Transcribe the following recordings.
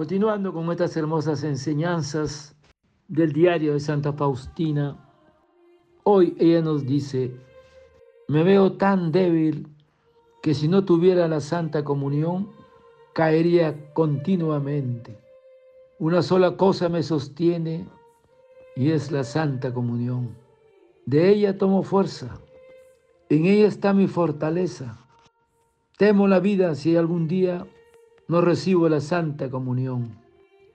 Continuando con estas hermosas enseñanzas del diario de Santa Faustina, hoy ella nos dice, me veo tan débil que si no tuviera la Santa Comunión, caería continuamente. Una sola cosa me sostiene y es la Santa Comunión. De ella tomo fuerza, en ella está mi fortaleza. Temo la vida si algún día no recibo la Santa Comunión.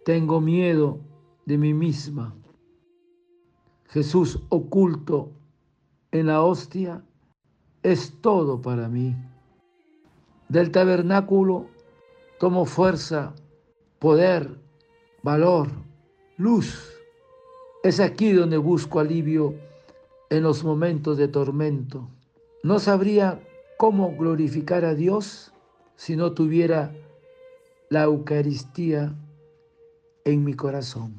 Tengo miedo de mí misma. Jesús oculto en la hostia es todo para mí. Del tabernáculo tomo fuerza, poder, valor, luz. Es aquí donde busco alivio en los momentos de tormento. No sabría cómo glorificar a Dios si no tuviera la Eucaristía en mi corazón.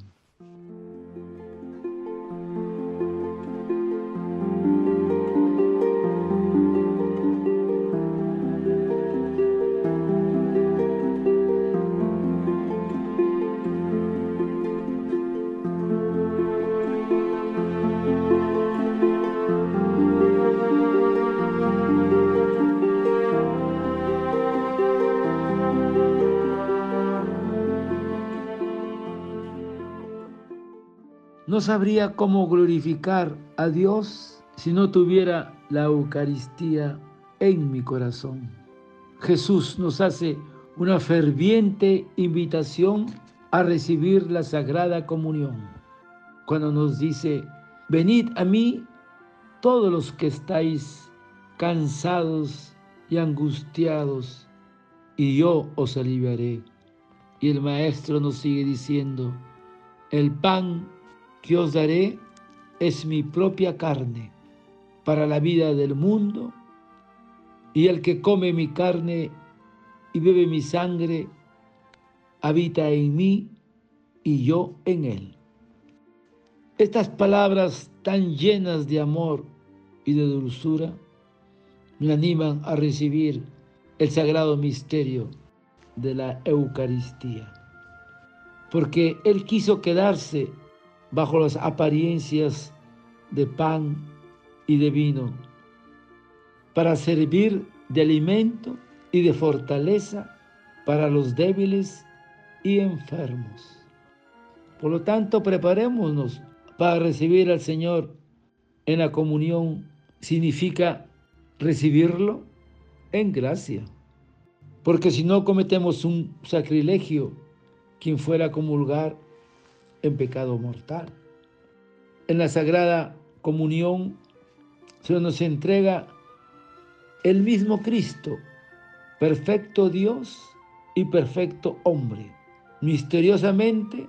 No sabría cómo glorificar a Dios si no tuviera la Eucaristía en mi corazón. Jesús nos hace una ferviente invitación a recibir la Sagrada Comunión, cuando nos dice, venid a mí todos los que estáis cansados y angustiados, y yo os aliviaré. Y el Maestro nos sigue diciendo, el pan que os daré es mi propia carne para la vida del mundo, y el que come mi carne y bebe mi sangre, habita en mí y yo en él. Estas palabras tan llenas de amor y de dulzura me animan a recibir el sagrado misterio de la Eucaristía, porque Él quiso quedarse bajo las apariencias de pan y de vino, para servir de alimento y de fortaleza para los débiles y enfermos. Por lo tanto, preparémonos para recibir al Señor en la comunión. Significa recibirlo en gracia. Porque si no cometemos un sacrilegio, quien fuera a comulgar en pecado mortal. En la Sagrada Comunión se nos entrega el mismo Cristo, perfecto Dios y perfecto hombre, misteriosamente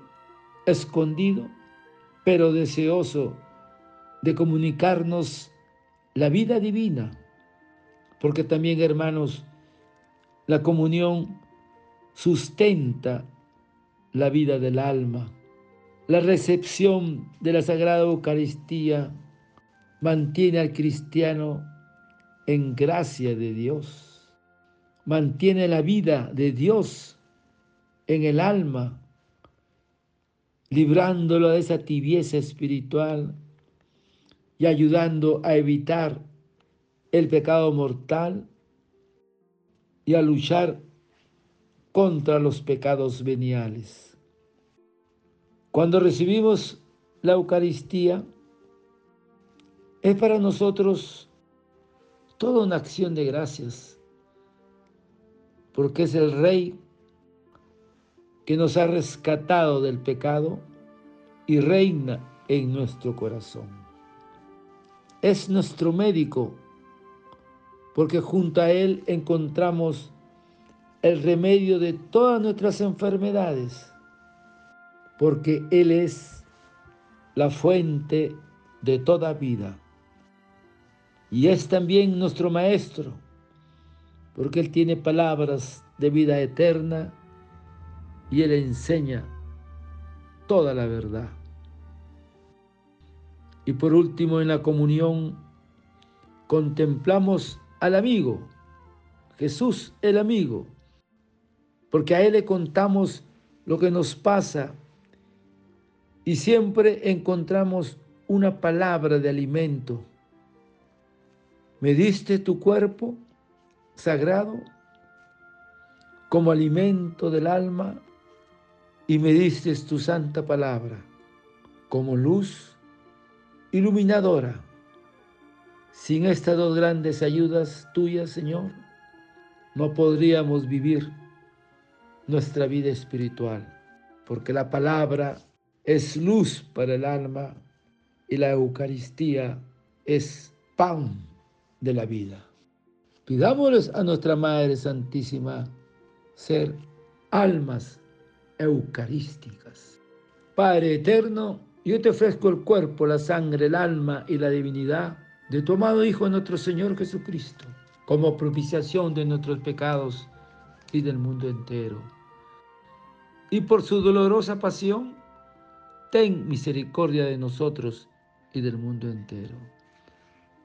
escondido, pero deseoso de comunicarnos la vida divina, porque también, hermanos, la comunión sustenta la vida del alma. La recepción de la Sagrada Eucaristía mantiene al cristiano en gracia de Dios, mantiene la vida de Dios en el alma, librándolo de esa tibieza espiritual y ayudando a evitar el pecado mortal y a luchar contra los pecados veniales. Cuando recibimos la Eucaristía, es para nosotros toda una acción de gracias, porque es el Rey que nos ha rescatado del pecado y reina en nuestro corazón. Es nuestro médico, porque junto a Él encontramos el remedio de todas nuestras enfermedades porque Él es la fuente de toda vida. Y es también nuestro Maestro, porque Él tiene palabras de vida eterna y Él enseña toda la verdad. Y por último, en la comunión, contemplamos al amigo, Jesús el amigo, porque a Él le contamos lo que nos pasa y siempre encontramos una palabra de alimento. Me diste tu cuerpo sagrado como alimento del alma y me diste tu santa palabra como luz iluminadora. Sin estas dos grandes ayudas tuyas, Señor, no podríamos vivir nuestra vida espiritual, porque la palabra es luz para el alma y la Eucaristía es pan de la vida. Pidámosles a nuestra Madre Santísima ser almas eucarísticas. Padre eterno, yo te ofrezco el cuerpo, la sangre, el alma y la divinidad de tu amado Hijo nuestro Señor Jesucristo, como propiciación de nuestros pecados y del mundo entero. Y por su dolorosa pasión, ten misericordia de nosotros y del mundo entero.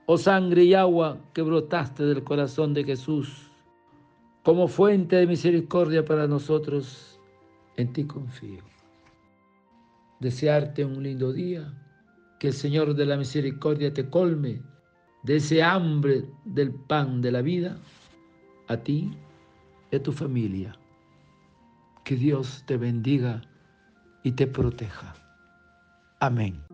Oh sangre y agua que brotaste del corazón de Jesús, como fuente de misericordia para nosotros, en ti confío. Desearte un lindo día, que el Señor de la misericordia te colme de ese hambre del pan de la vida, a ti y a tu familia. Que Dios te bendiga y te proteja. Amén.